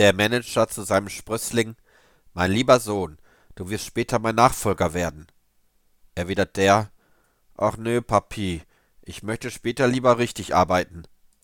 Der Manager zu seinem Sprössling Mein lieber Sohn, du wirst später mein Nachfolger werden. Erwidert der Ach nö, Papi, ich möchte später lieber richtig arbeiten.